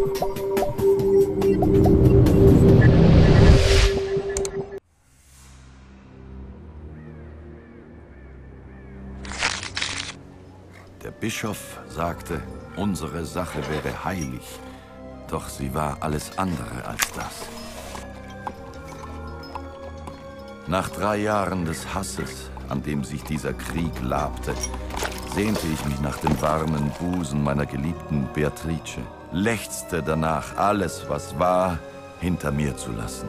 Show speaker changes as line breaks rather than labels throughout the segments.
Der Bischof sagte, unsere Sache wäre heilig, doch sie war alles andere als das. Nach drei Jahren des Hasses, an dem sich dieser Krieg labte, sehnte ich mich nach dem warmen Busen meiner geliebten Beatrice, lechzte danach, alles, was war, hinter mir zu lassen.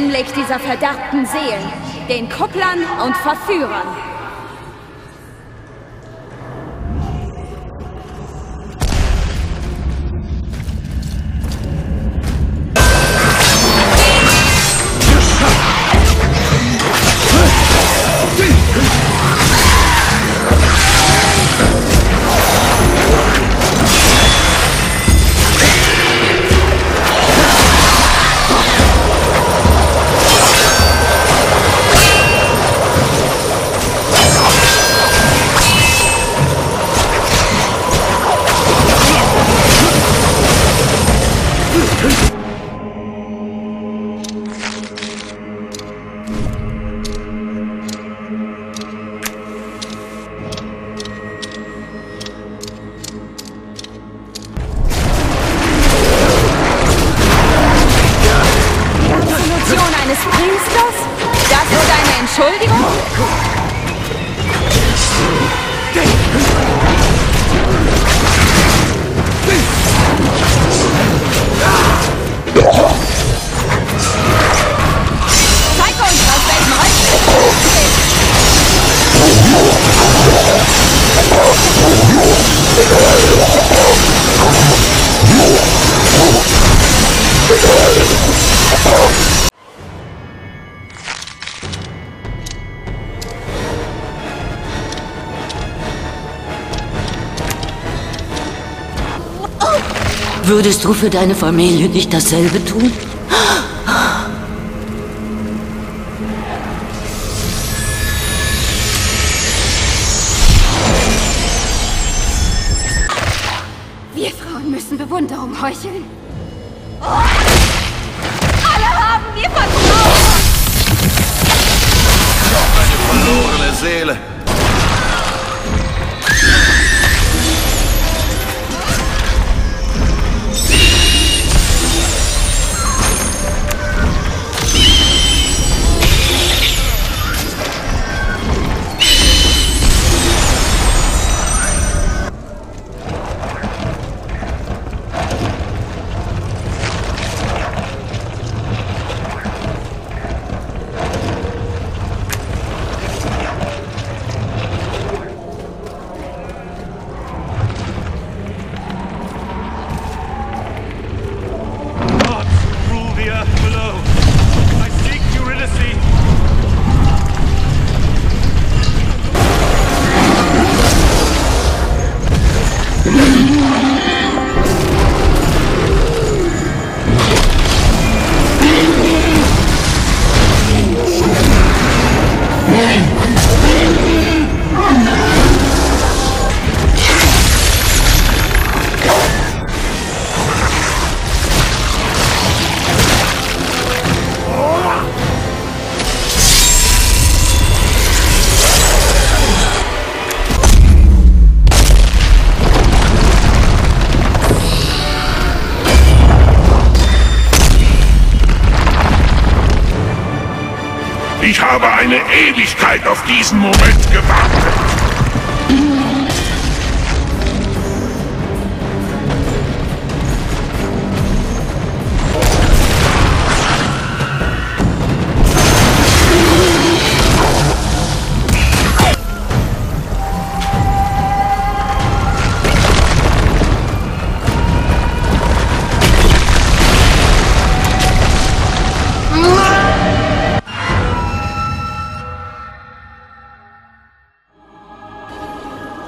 Anblick dieser verdammten Seelen, den Kupplern und Verführern. 멀디건
Würdest du für deine Familie nicht dasselbe tun?
Wir Frauen müssen Bewunderung heucheln.
Ich habe eine Ewigkeit auf diesen Moment gewartet.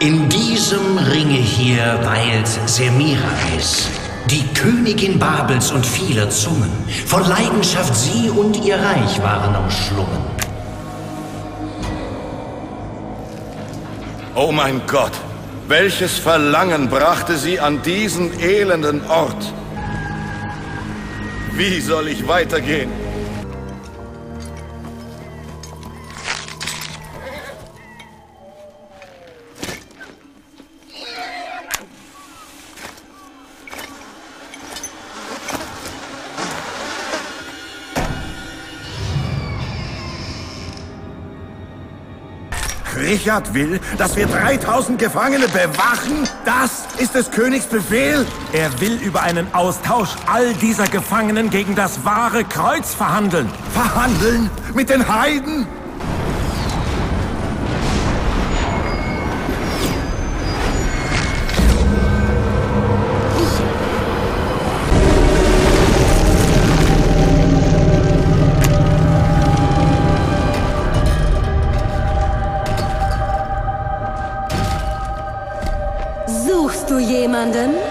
In diesem Ringe hier weilt Semiramis, die Königin Babels und vieler Zungen. Von Leidenschaft sie und ihr Reich waren umschlungen.
Oh mein Gott, welches Verlangen brachte sie an diesen elenden Ort? Wie soll ich weitergehen?
Richard will, dass wir 3000 Gefangene bewachen? Das ist des Königs Befehl?
Er will über einen Austausch all dieser Gefangenen gegen das wahre Kreuz verhandeln.
Verhandeln? Mit den Heiden?
Du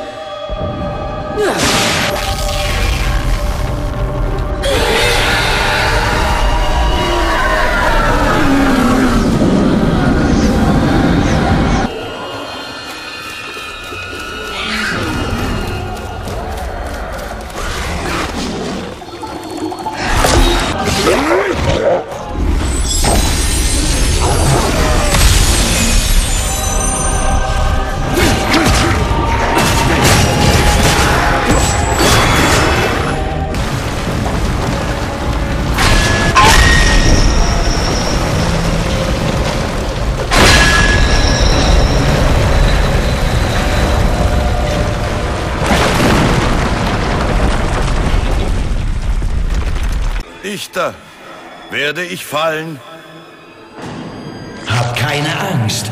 jemanden?
Dichter, werde ich fallen?
Hab keine Angst,